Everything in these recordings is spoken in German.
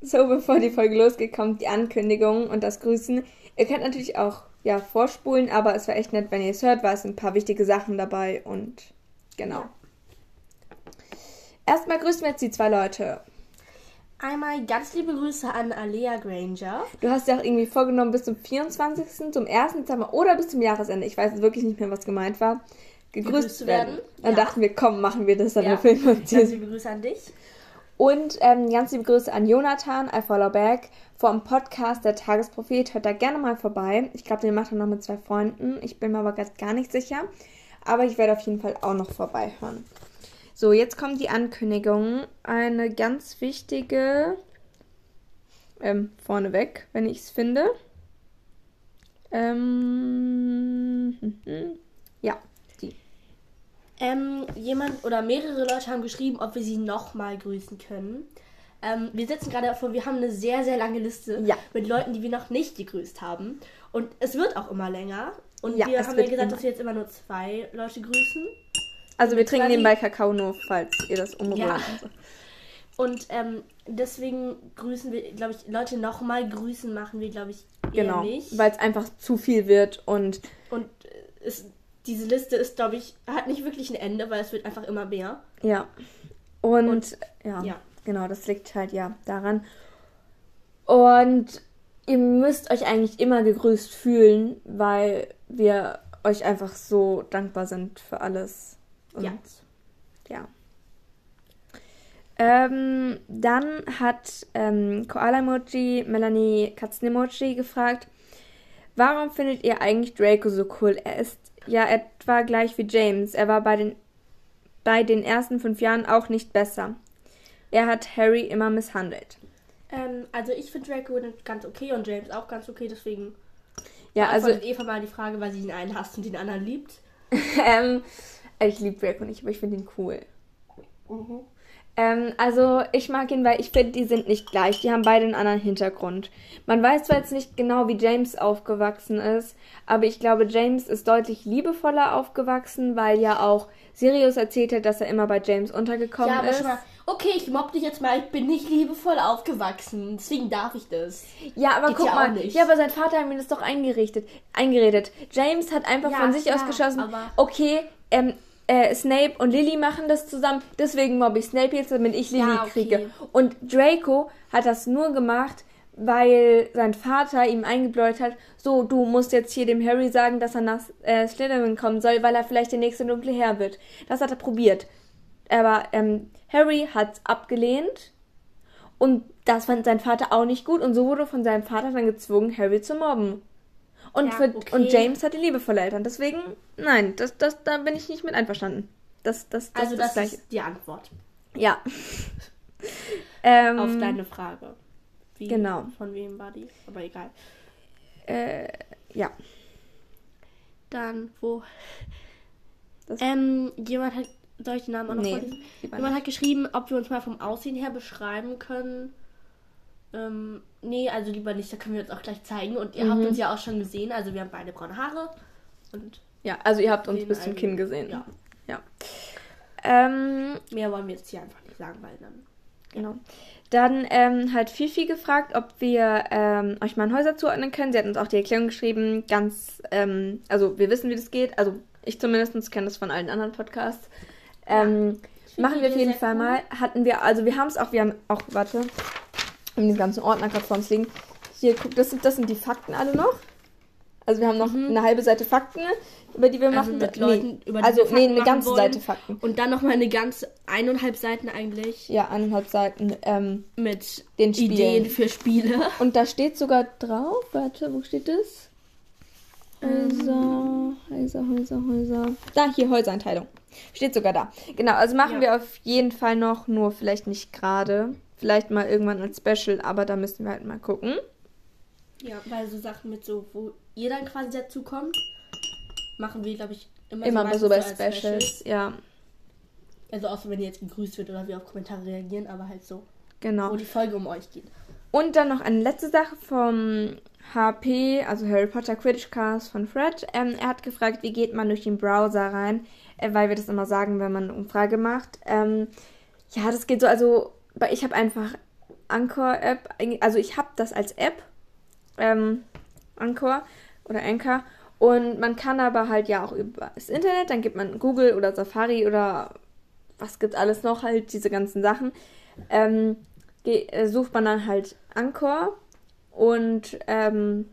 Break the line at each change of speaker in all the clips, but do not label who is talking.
So, bevor die Folge losgeht, kommt die Ankündigung und das Grüßen. Ihr könnt natürlich auch ja, vorspulen, aber es war echt nett, wenn ihr es hört, weil es sind ein paar wichtige Sachen dabei und genau. Ja. Erstmal grüßen wir jetzt die zwei Leute.
Einmal ganz liebe Grüße an Alea Granger.
Du hast ja auch irgendwie vorgenommen, bis zum 24., zum 1. Dezember oder bis zum Jahresende, ich weiß wirklich nicht mehr, was gemeint war, gegrüßt, werden. werden. Dann ja. dachten wir, komm, machen wir das, dann ja. filmen
uns Ganz liebe Grüße an dich.
Und ähm, ganz liebe Grüße an Jonathan, I Follow Back, vom Podcast Der Tagesprophet. Hört da gerne mal vorbei. Ich glaube, den macht er noch mit zwei Freunden. Ich bin mir aber gerade gar nicht sicher. Aber ich werde auf jeden Fall auch noch vorbeihören. So, jetzt kommt die Ankündigung. Eine ganz wichtige. Ähm, vorneweg, wenn ich es finde. Ähm, ja, die.
Ähm, jemand oder mehrere Leute haben geschrieben, ob wir sie nochmal grüßen können. Ähm, wir sitzen gerade davor, wir haben eine sehr, sehr lange Liste ja. mit Leuten, die wir noch nicht gegrüßt haben. Und es wird auch immer länger. Und ja, wir haben ja gesagt, immer. dass wir jetzt immer nur zwei Leute grüßen.
Also wir trinken nebenbei Kakao nur, falls ihr das umrührt. Ja.
Und ähm, deswegen grüßen wir, glaube ich, Leute nochmal grüßen machen wir, glaube ich, eher genau, nicht.
Weil es einfach zu viel wird und.
Und es, diese Liste ist, glaube ich, hat nicht wirklich ein Ende, weil es wird einfach immer mehr.
Ja. Und, und ja, ja, genau, das liegt halt ja daran. Und ihr müsst euch eigentlich immer gegrüßt fühlen, weil wir euch einfach so dankbar sind für alles. Und ja. ja. Ähm, dann hat ähm, Koala-Emoji Melanie Katzen-Emoji gefragt, warum findet ihr eigentlich Draco so cool? Er ist ja etwa gleich wie James. Er war bei den, bei den ersten fünf Jahren auch nicht besser. Er hat Harry immer misshandelt.
Ähm, also ich finde Draco ganz okay und James auch ganz okay, deswegen ja, also Eva mal die Frage, weil sie den einen hasst und den anderen liebt.
ähm, ich liebe Draco nicht, aber ich finde ihn cool. Mhm. Ähm, also ich mag ihn, weil ich finde, die sind nicht gleich. Die haben beide einen anderen Hintergrund. Man weiß zwar jetzt nicht genau, wie James aufgewachsen ist, aber ich glaube, James ist deutlich liebevoller aufgewachsen, weil ja auch Sirius erzählt hat, dass er immer bei James untergekommen ja, aber ist. Mal,
okay, ich mobb dich jetzt mal, ich bin nicht liebevoll aufgewachsen, deswegen darf ich das.
Ja, aber Geht guck ja mal, ja, aber sein Vater hat mir das doch eingerichtet, eingeredet. James hat einfach ja, von sich klar, aus geschossen, okay, ähm, äh, Snape und Lily machen das zusammen, deswegen mobbe ich Snape jetzt, damit ich Lily ja, okay. kriege. Und Draco hat das nur gemacht, weil sein Vater ihm eingebläut hat, so, du musst jetzt hier dem Harry sagen, dass er nach äh, Slytherin kommen soll, weil er vielleicht der nächste dunkle Herr wird. Das hat er probiert. Aber ähm, Harry hat's abgelehnt und das fand sein Vater auch nicht gut und so wurde von seinem Vater dann gezwungen, Harry zu mobben. Und, ja, für, okay. und James hatte liebevolle Eltern. Deswegen, nein, das, das, da bin ich nicht mit einverstanden. Das, das,
das, also das, das ist die Antwort.
Ja.
ähm, Auf deine Frage.
Wie, genau.
Von wem war die? Aber egal.
Äh, ja.
Dann, wo? ähm, jemand hat, soll ich den Namen auch noch nee, vorlesen? Jemand hat geschrieben, ob wir uns mal vom Aussehen her beschreiben können. Ähm, nee, also lieber nicht, da können wir uns auch gleich zeigen. Und ihr mhm. habt uns ja auch schon gesehen, also wir haben beide braune Haare. Und
ja, also ihr habt uns bis zum Kinn gesehen.
Ja.
ja.
Ähm, Mehr wollen wir jetzt hier einfach nicht sagen, weil dann.
Genau. Dann ähm, hat Fifi gefragt, ob wir ähm, euch mal Häuser zuordnen können. Sie hat uns auch die Erklärung geschrieben, ganz, ähm, also wir wissen, wie das geht. Also ich zumindest kenne das von allen anderen Podcasts. Ähm, ja. Machen wir auf jeden Fall cool. mal. Hatten wir, also wir haben es auch, wir haben auch, warte, in den ganzen Ordner gerade vor uns liegen. Hier, guck, das sind, das sind die Fakten alle noch. Also wir haben noch mhm. eine halbe Seite Fakten, über die wir also machen.
Mit Leuten, nee.
über die also nee, eine ganze wollen. Seite Fakten.
Und dann nochmal eine ganze eineinhalb Seiten eigentlich.
Ja, eineinhalb Seiten ähm,
mit den Spielen. Ideen für Spiele.
Und da steht sogar drauf, warte, wo steht das? Häuser, Häuser, Häuser, Häuser. Da, hier, Häusereinteilung. Steht sogar da. Genau, also machen ja. wir auf jeden Fall noch, nur vielleicht nicht gerade. Vielleicht mal irgendwann als Special, aber da müssen wir halt mal gucken.
Ja, weil so Sachen mit so, wo ihr dann quasi dazu kommt, machen wir, glaube ich, immer,
immer so, so bei Specials. Specials. Ja.
Also außer wenn ihr jetzt gegrüßt wird oder wir auf Kommentare reagieren, aber halt so.
Genau.
Wo die Folge um euch geht.
Und dann noch eine letzte Sache vom HP, also Harry Potter Quidditch Cast von Fred. Ähm, er hat gefragt, wie geht man durch den Browser rein, äh, weil wir das immer sagen, wenn man eine Umfrage macht. Ähm, ja, das geht so, also ich habe einfach Anchor-App, also ich habe das als App, ähm, Anchor oder Anchor. Und man kann aber halt ja auch über das Internet, dann gibt man Google oder Safari oder was gibt alles noch, halt diese ganzen Sachen. Ähm, äh, sucht man dann halt Anchor und ähm,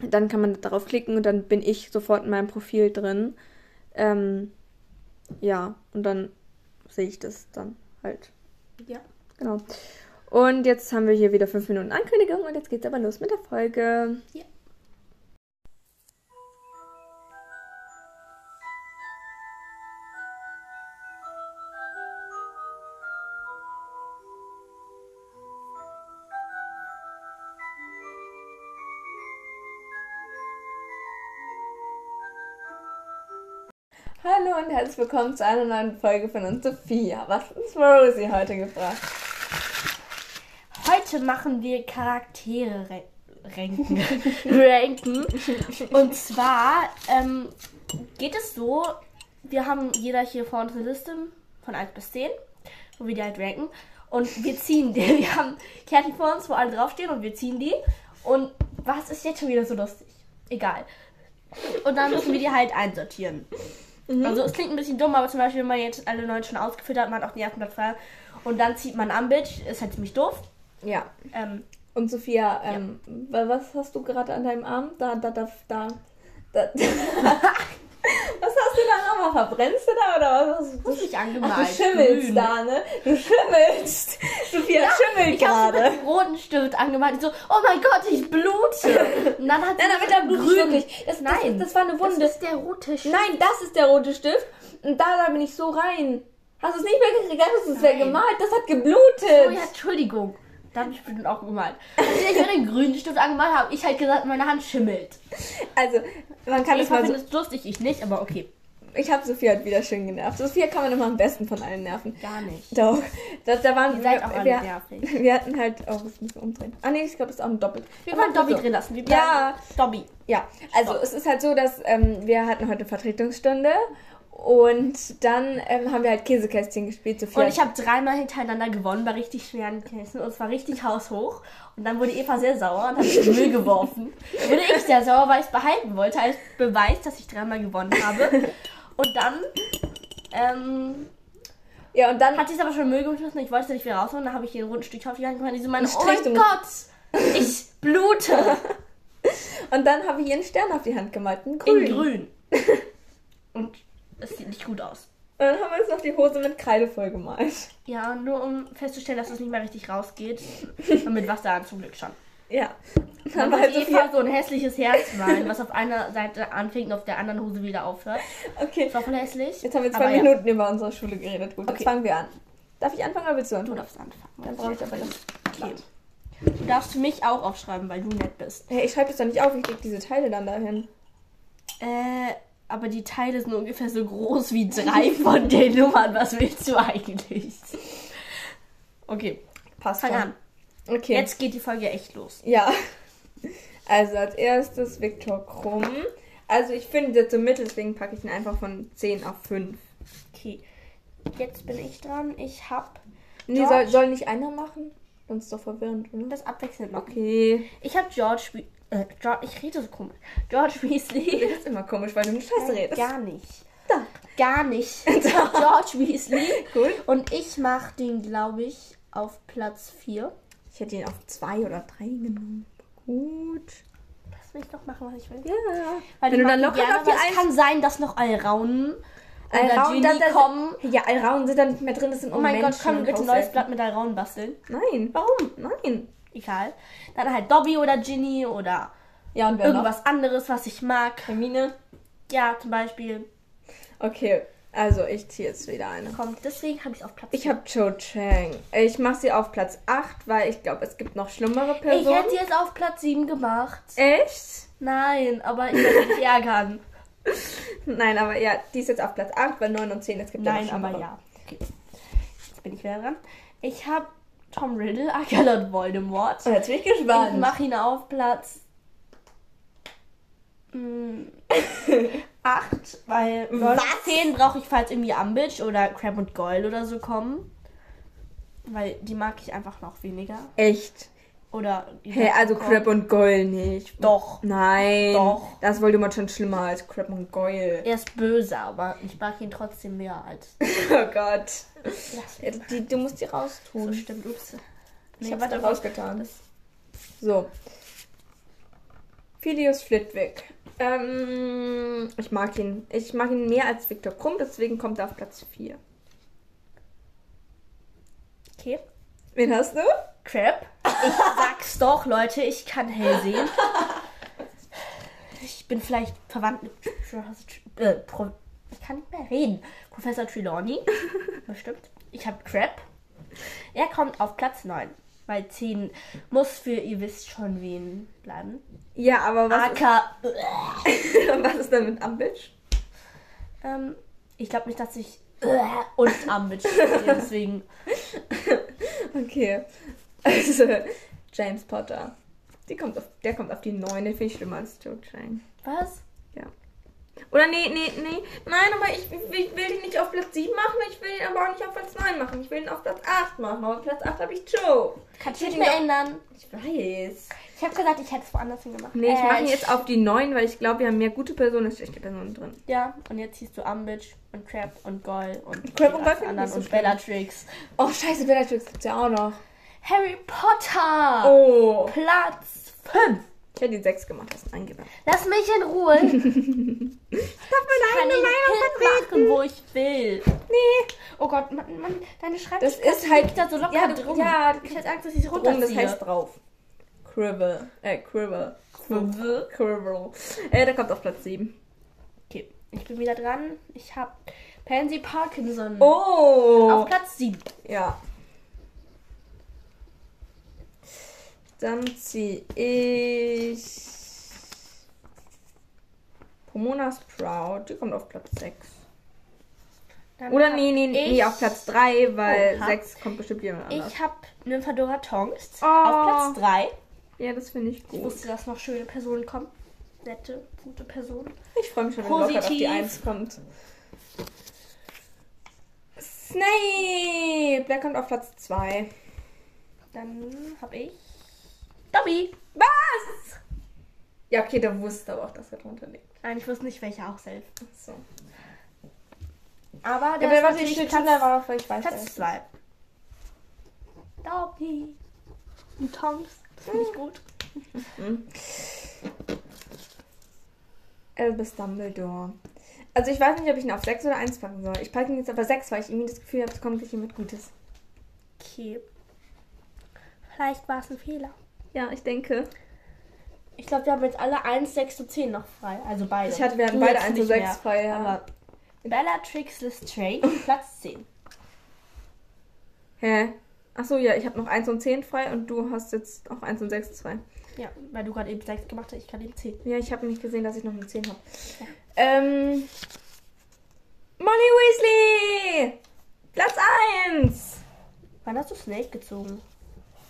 dann kann man darauf klicken und dann bin ich sofort in meinem Profil drin. Ähm, ja, und dann sehe ich das dann halt. Ja. Genau. Und jetzt haben wir hier wieder fünf Minuten Ankündigung und jetzt geht's aber los mit der Folge. Ja. Hallo und herzlich willkommen zu einer neuen Folge von uns Sophia. Was ist Rosie heute gebracht?
Heute machen wir Charaktere ranken. ranken. Und zwar ähm, geht es so, wir haben jeder hier vor uns eine Liste von 1 bis 10, wo wir die halt ranken. Und wir ziehen die. Wir haben Kärtchen vor uns, wo alle draufstehen und wir ziehen die. Und was ist jetzt schon wieder so lustig? Egal. Und dann müssen wir die halt einsortieren. Mhm. Also es klingt ein bisschen dumm, aber zum Beispiel, wenn man jetzt alle neun schon ausgeführt hat, man hat auch die ersten frei und dann zieht man am Bild, ist halt ziemlich doof.
Ja. Ähm, und Sophia, ähm, ja. was hast du gerade an deinem Arm? Da, da, da, da. da. Was hast du da nochmal? Verbrennst du da oder was? Du hast dich angemalt. Ach, du schimmelst Grün. da, ne? Du schimmelst. Sophia ja, schimmelt gerade. Ich
habe roten Stift angemalt. Ich so, oh mein Gott, ich blute. Und dann hat Nein, aber da
blute ich wirklich. Das, Nein, das, das, war eine Wunde. Das ist der rote Stift. Nein, das ist der rote Stift. Und da, da bin ich so rein. Hast du es nicht mehr gekriegt? Hast du es ja gemalt? Das hat geblutet.
Oh ja, Entschuldigung. Da habe ich bestimmt auch gemalt. Als ich mir den grünen Stift angemalt habe, ich halt gesagt, meine Hand schimmelt.
Also, man kann
es mal so... Das lustig, ich nicht, aber okay.
Ich habe Sophia halt wieder schön genervt. Sophia kann man immer am besten von allen nerven.
Gar nicht.
Doch. Das, da waren, Ihr seid wir, auch alle wir, nervig. Wir hatten halt... Oh, das müssen wir umdrehen. Ah nee, ich glaube, das ist auch ein Doppel.
Wir wollen Dobby so. drin lassen. Wir
ja.
Dobby.
Ja, also Stop. es ist halt so, dass ähm, wir hatten heute Vertretungsstunde und dann ähm, haben wir halt Käsekästchen gespielt.
Sophia. Und ich habe dreimal hintereinander gewonnen bei richtig schweren Kästen. Und es war richtig haushoch. Und dann wurde Eva sehr sauer und hat mich in Müll geworfen. wurde ich sehr sauer, weil ich es behalten wollte, als Beweis, dass ich dreimal gewonnen habe. Und dann, ähm, ja, und dann hat sie es aber schon Müll geschmissen. Ich wollte es nicht wieder rausholen. Dann habe ich ihr ein rundes Stück auf die Hand gemacht. Und sie so meine, oh mein Gott, ich blute.
und dann habe ich ihr einen Stern auf die Hand gemalt.
Einen grün. In grün. und es sieht nicht gut aus.
Und dann haben wir jetzt noch die Hose mit Kreide voll gemalt.
Ja, nur um festzustellen, dass es nicht mehr richtig rausgeht. Und mit Wasser zum Glück schon.
Ja.
Dann, dann halt Eva so ein hässliches Herz malen, was auf einer Seite anfängt und auf der anderen Hose wieder aufhört.
Okay.
Das war voll hässlich.
Jetzt haben wir zwei Minuten ja. über unsere Schule geredet. Gut, okay. jetzt fangen wir an. Darf ich anfangen oder willst du
anfangen? Du darfst anfangen.
Dann brauche ich aber das.
Okay. Du darfst mich auch aufschreiben, weil du nett bist.
Hey, ich schreibe das doch nicht auf, ich leg diese Teile dann dahin.
Äh, aber die Teile sind ungefähr so groß wie drei von den Nummern. Was willst du eigentlich? Okay, passt Fang an. Okay. Jetzt geht die Folge echt los.
Ja. Also als erstes Viktor Krumm. Also ich finde jetzt so mittel, deswegen packe ich ihn einfach von 10 auf 5.
Okay. Jetzt bin ich dran. Ich hab.
Nee, soll, soll nicht einer machen? Sonst ist doch verwirrend, oder?
Das abwechselnd
machen. Okay.
Ich habe George äh, George, ich rede so komisch. George Weasley.
Du redest immer komisch, weil du nicht scheiße redest.
Gar nicht. Doch. Gar nicht. George Weasley. Cool. Und ich mache den, glaube ich, auf Platz 4.
Ich hätte ihn auf 2 oder 3 genommen. Gut.
Lass mich doch machen, was ich will.
Ja.
Weil Wenn du dann locker gerne, auf die Es kann sein, dass noch Alraunen Alraunen
dann, dann, kommen. Ja, Alraunen sind da nicht mehr drin. Das sind
Oh mein Gott, können wir bitte ein neues Blatt mit Alraunen basteln?
Nein.
Warum?
Nein
egal. Dann halt Dobby oder Ginny oder ja, und irgendwas noch? anderes, was ich mag.
Hermine?
Ja, zum Beispiel.
Okay, also ich ziehe jetzt wieder eine.
Kommt, deswegen habe ich es auf Platz
Ich habe Cho Chang. Ich mache sie auf Platz 8, weil ich glaube, es gibt noch schlimmere Personen.
Ich hätte sie jetzt auf Platz 7 gemacht.
Echt?
Nein, aber ich werde mich ärgern.
Nein, aber ja, die ist jetzt auf Platz 8, weil 9 und 10, es gibt
Nein, ja aber ja. Okay. Jetzt bin ich wieder dran. Ich habe Tom Riddle, Akalot Voldemort.
Oh, jetzt bin ich gespannt.
Ich mach ihn auf Platz 8, mm, weil Was? 10 brauche ich, falls irgendwie Ambitch oder Crab und Goyle oder so kommen. Weil die mag ich einfach noch weniger.
Echt?
Oder.
Hey, also Crab und Goyle nicht.
Doch.
Nein. Doch. Das wollte man schon schlimmer als Crab und Goyle.
Er ist böse, aber ich mag ihn trotzdem mehr als.
oh Gott. Die, du musst die raustun.
So stimmt, ups.
Nee, ich habe da rausgetan. So. Phileas Flitwick. Ähm, ich mag ihn. Ich mag ihn mehr als Viktor Krumm, deswegen kommt er auf Platz 4.
Okay.
Wen hast du?
Crap. Ich sag's doch, Leute, ich kann hell sehen. Ich bin vielleicht verwandt mit. Äh, ich kann nicht mehr reden. Professor Trelawney. Bestimmt. Ich habe Crap. Er kommt auf Platz 9. Weil 10 muss für ihr wisst schon wen bleiben.
Ja, aber was.
AK.
Ist, was ist denn mit Ambitch?
Ähm, ich glaube nicht, dass ich und Ambitch deswegen.
Okay. Also, James Potter. Die kommt auf, der kommt auf die 9, den finde ich schlimmer als Joe Chang.
Was?
Ja. Oder nee, nee, nee. Nein, aber ich, ich will ihn nicht auf Platz 7 machen, ich will ihn aber auch nicht auf Platz 9 machen. Ich will ihn auf Platz 8 machen. Aber auf Platz 8 habe ich Joe.
Kann ich nicht mehr ändern.
Ich weiß.
Ich habe gesagt, ich hätte es woanders hingemacht.
Nee, ich äh, mache ihn jetzt auf die 9, weil ich glaube, wir haben mehr gute Personen als schlechte Personen drin.
Ja, und jetzt siehst du Ambitch und Crab und Goyle und
Crab und anderen
so und Bellatrix.
Oh, scheiße, Bellatrix gibt's ja auch noch.
Harry Potter!
Oh!
Platz 5!
Ich hätte die 6 gemacht, hast du eingebaut.
Lass mich in Ruhe. ich
darf meine eigene Meinung
vertreten. wo ich will.
Nee.
Oh Gott, man, man, deine
Schreibtisch Das ist halt
da so locker
ja,
drum.
Ja,
ich hätte Angst, dass ich es runterziehe.
Das heißt drauf. Cribble. Äh, Cribble. Cribble. Cribble. Äh, der kommt auf Platz 7.
Okay, ich bin wieder dran. Ich habe Pansy Parkinson.
Oh.
Auf Platz 7.
Ja. Dann ziehe ich Pomona Sprout. Die kommt auf Platz 6. Dann Oder nee, nee, nee, auf Platz 3, weil oh, 6 kommt bestimmt jemand anders.
Ich habe Nymphadora Tonks
oh.
auf Platz 3.
Ja, das finde ich gut.
Ich wusste, dass noch schöne Personen kommen. Nette, gute Personen.
Ich freue mich schon, wenn Lockhart auf die 1 kommt. Snape! Der kommt auf Platz 2.
Dann habe ich Dobby.
Was? Ja, okay, der wusste aber auch, dass er drunter liegt.
Nein, ich wusste nicht, welcher auch selbst.
So.
Aber der ja, ist natürlich Platz, Platz, war, ich weiß Platz 2. Dobby. Und Tongs. Das finde ich gut.
Albus Dumbledore. Also ich weiß nicht, ob ich ihn auf 6 oder 1 packen soll. Ich packe ihn jetzt aber 6, weil ich irgendwie das Gefühl habe, es kommt gleich jemand Gutes.
Okay. Vielleicht war es ein Fehler.
Ja, ich denke.
Ich glaube, wir haben jetzt alle 1, 6 und 10 noch frei. Also beide.
Ich hatte, wir hatten beide 1 und 6 frei, ja.
Aber Bellatrix Lestrange, Platz 10.
Hä? Achso, ja, ich habe noch 1 und 10 frei und du hast jetzt auch 1 und 6 frei.
Ja, weil du gerade eben 6 gemacht hast, ich kann eben 10.
Ja, ich habe nicht gesehen, dass ich noch eine 10 habe. Ja. Ähm. Molly Weasley! Platz 1!
Wann hast du Snake gezogen?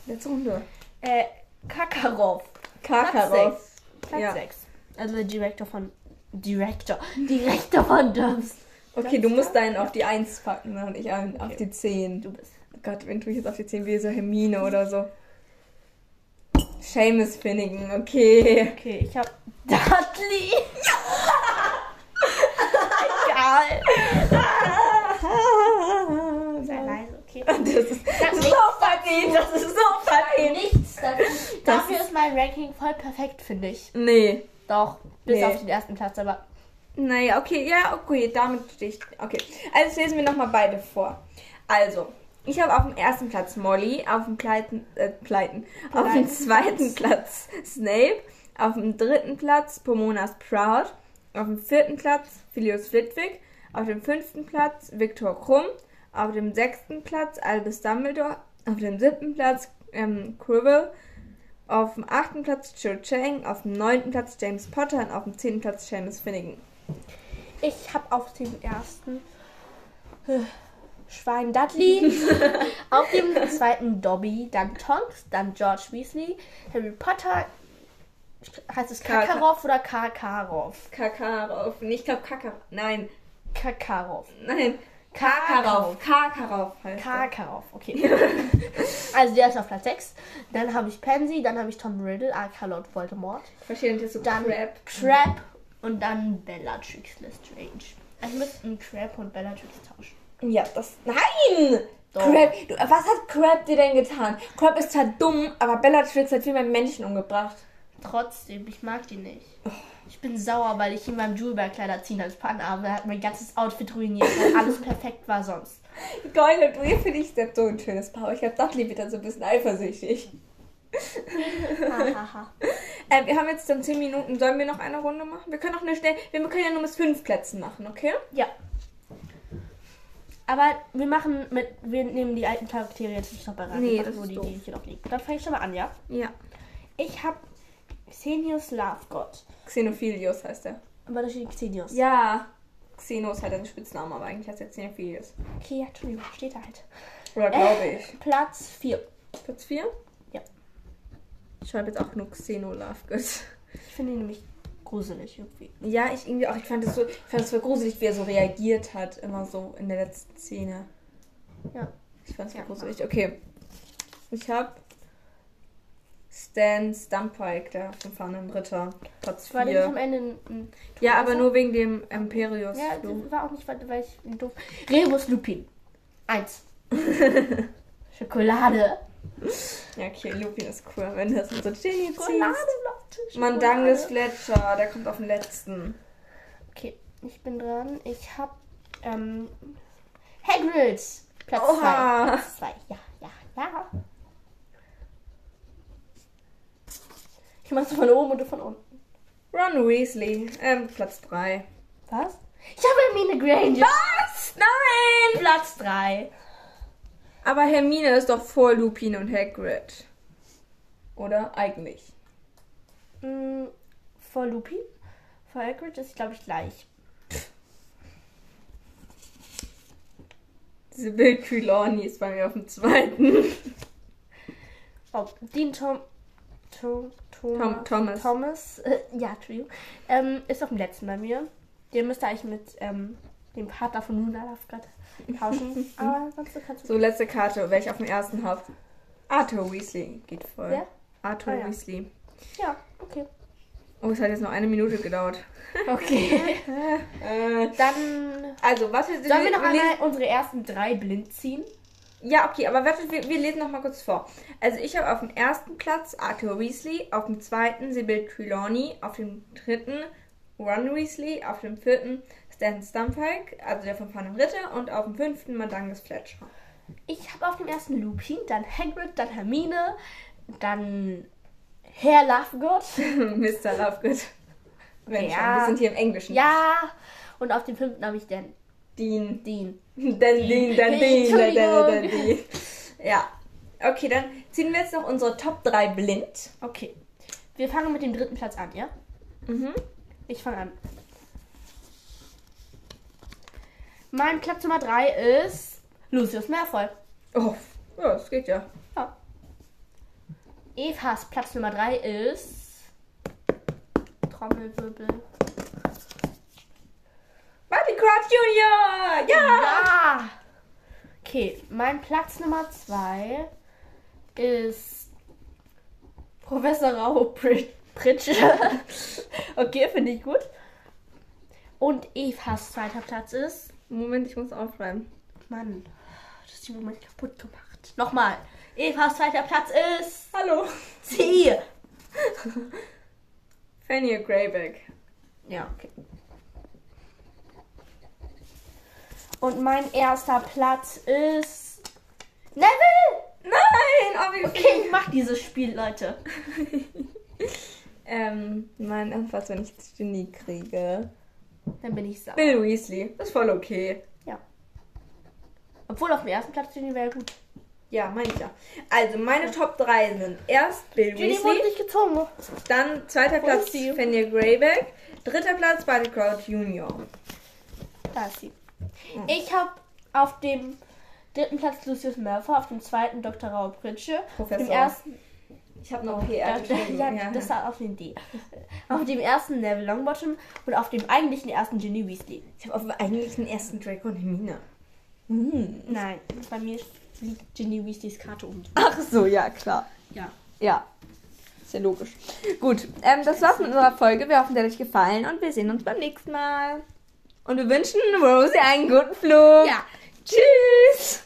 Letzte Runde.
Äh, Kakarov.
Kakarov.
Platz 6. Ja. Also der Direktor von. Direktor. Direktor von Dubs.
Okay, du musst deinen auf die 1 packen und ich okay. auf die 10.
Du bist.
Oh Gott, wenn tue ich jetzt auf die 10 wie so Hermine oder so. Seamus Finnegan, okay.
Okay, ich hab Dudley. Egal. Sei leise, okay.
Das ist, das ist so verdient, das ist so verdient.
Dafür ist mein Ranking voll perfekt, finde ich.
Nee.
Doch, bis nee. auf den ersten Platz, aber.
Naja, okay, ja, okay, damit stehe ich. Okay. Also lesen wir nochmal beide vor. Also, ich habe auf dem ersten Platz Molly, auf dem Pleiten, äh, Pleiten, auf dem zweiten Platz Snape, auf dem dritten Platz Pomona Sprout, auf dem vierten Platz Philius Flitwick, auf dem fünften Platz Viktor Krumm, auf dem sechsten Platz Albus Dumbledore, auf dem siebten Platz ähm, Quirrell, auf dem achten Platz Joe Chang, auf dem neunten Platz James Potter und auf dem zehnten Platz Seamus Finnegan.
Ich habe auf dem ersten äh, Schwein Dudley, auf dem zweiten Dobby, dann Tonks, dann George Weasley, Harry Potter, heißt es Kakarov oder Kakarov?
Kakarov, nicht glaube Kakarov, nein.
Kakarov.
Nein, Karkaroff. Karkaroff
heißt Karkaroff, okay. also der ist auf Platz 6. Dann habe ich Pansy, dann habe ich Tom Riddle, aka Lord Voldemort. Verstehe nicht, so dann Crab. Crab und dann Bellatrix Lestrange. Also ich müsste Crab und Bellatrix tauschen.
Ja, das. Nein! Crab, du, was hat Crab dir denn getan? Crab ist zwar dumm, aber Bellatrix hat viel mehr Menschen umgebracht.
Trotzdem, ich mag die nicht. Ich bin sauer, weil ich ihm beim Jewelberg-Kleider ziehen als Partner habe. Er hat mein ganzes Outfit ruiniert, weil alles perfekt war sonst.
Geil, und du finde ich jetzt so ein schönes Paar. Ich glaube, Dudley wird dann so ein bisschen eifersüchtig. äh, wir haben jetzt dann 10 Minuten. Sollen wir noch eine Runde machen? Wir können auch eine schnell. Wir können ja nur bis 5 Plätzen machen, okay? Ja.
Aber wir machen mit. Wir nehmen die alten Charaktere jetzt nicht noch bereit. Nee, das nur die, die hier noch liegen. Dann fange ich schon mal an, ja? Ja. Ich habe Xenius Lovegod.
Xenophilius heißt er.
Aber da steht Xenius.
Ja. Xenos ist halt ein Spitzname, aber eigentlich heißt er Xenophilius.
Okay, ja, Entschuldigung, steht halt. Oder glaube äh, ich. Platz 4.
Platz 4? Ja. Ich schreibe jetzt auch nur Xeno Lovegood.
Ich finde ihn nämlich gruselig irgendwie.
Ja, ich irgendwie auch. Ich fand es so, ich fand es voll gruselig, wie er so reagiert hat, immer so in der letzten Szene. Ja. Ich fand es ja, gruselig. Okay. Ich habe Stan Stumpike, der vom fahrenden Ritter. Platz 4. War der nicht am Ende ein, ein Ja, aber nur wegen dem Imperius.
Ja, das war auch nicht, weil ich doof. Rebus Lupin. Eins. Schokolade.
Ja, okay, Lupin ist cool, wenn das so Genie Schokolade, ziehst. Mandanges Fletcher, der kommt auf den letzten.
Okay, ich bin dran. Ich hab ähm, Hagrid. Platz 2. Platz 2, ja, ja, ja. Ich mach's von oben und von unten.
Ron Weasley, ähm, Platz 3.
Was? Ich habe Hermine Granger. Was? Nein! Platz 3.
Aber Hermine ist doch vor Lupin und Hagrid. Oder? Eigentlich.
Mm, vor Lupin? Vor Hagrid ist, glaube ich, gleich.
Sibyl Trelawney ist bei mir auf dem zweiten.
Oh, Dean Tom Thomas, Tom, Thomas. Thomas, äh, ja, Trio, ähm, ist auf dem letzten bei mir. Den müsste eigentlich mit ähm, dem Partner von Luna Lovegood tauschen. Aber
sonst kannst du. So, letzte Karte, welche auf dem ersten habe. Arthur Weasley geht voll. Ja? Arthur ah, ja. Weasley.
Ja, okay.
Oh, es hat jetzt noch eine Minute gedauert. Okay.
äh, Dann. Also, was Sollen wir noch einmal unsere ersten drei blind ziehen?
Ja, okay, aber warte, wir, wir lesen noch mal kurz vor. Also ich habe auf dem ersten Platz Arthur Weasley, auf dem zweiten Sybil Trelawney, auf dem dritten Ron Weasley, auf dem vierten Stan Stumpike, also der von und Ritter, und auf dem fünften Madangus Fletcher.
Ich habe auf dem ersten Lupin, dann Hagrid, dann Hermine, dann Herr Lovegood.
Mr. Lovegood. Wenn ja. wir sind hier im Englischen.
Ja, und auf dem fünften habe ich den
Dean. Dean. Dann Dean, dann Dean, dann, dann, Dean. Ja. Okay, dann ziehen wir jetzt noch unsere Top 3 blind.
Okay. Wir fangen mit dem dritten Platz an, ja? Mhm. Ich fange an. Mein Platz Nummer 3 ist Lucius Malfoy.
Oh, ja, das geht ja. Ja.
Evas Platz Nummer 3 ist Trommelwirbel.
Crouch Junior! Ja! Ja!
Okay, mein Platz Nummer 2 ist Professor Rao Pritsche. okay, finde ich gut. Und Evas zweiter Platz ist.
Moment, ich muss aufschreiben.
Mann, das ist die Moment kaputt gemacht. Nochmal. Evas zweiter Platz ist.
Hallo.
Sie.
Fanny Greyback.
Ja, okay. Und mein erster Platz ist. Neville!
Nein! Oh,
okay, ich mach dieses Spiel, Leute.
ähm, mein Antwort, wenn ich das Genie kriege.
Dann bin ich sauer.
Bill Weasley. Das ist voll okay.
Ja. Obwohl auf dem ersten Platz Genie wäre gut.
Ja, meine ich ja. Also, meine ja. Top 3 sind erst Bill Ginny Weasley. wurde nicht gezogen. Dann zweiter Platz Fenrir Greyback. Dritter Platz Barty Crouch Junior.
Da ist sie. Ich habe auf dem dritten Platz Lucius Murphy, auf dem zweiten Dr. Raub Pritsche, auf dem ersten
ich habe noch PR
geschrieben. Ja, ja, das war auf dem D. auf dem ersten Neville Longbottom und auf dem eigentlichen ersten Ginny Weasley.
Ich habe auf dem eigentlichen ersten Draco und Hermine.
Hm. Nein, bei mir liegt Ginny Weasleys Karte um.
Ach so, ja, klar.
Ja.
Ja. Ist ja logisch. Gut, ähm, das war's mit unserer Folge. Wir hoffen, der hat euch gefallen und wir sehen uns beim nächsten Mal. Und wir wünschen Rosie einen guten Flug.
Ja.
Tschüss.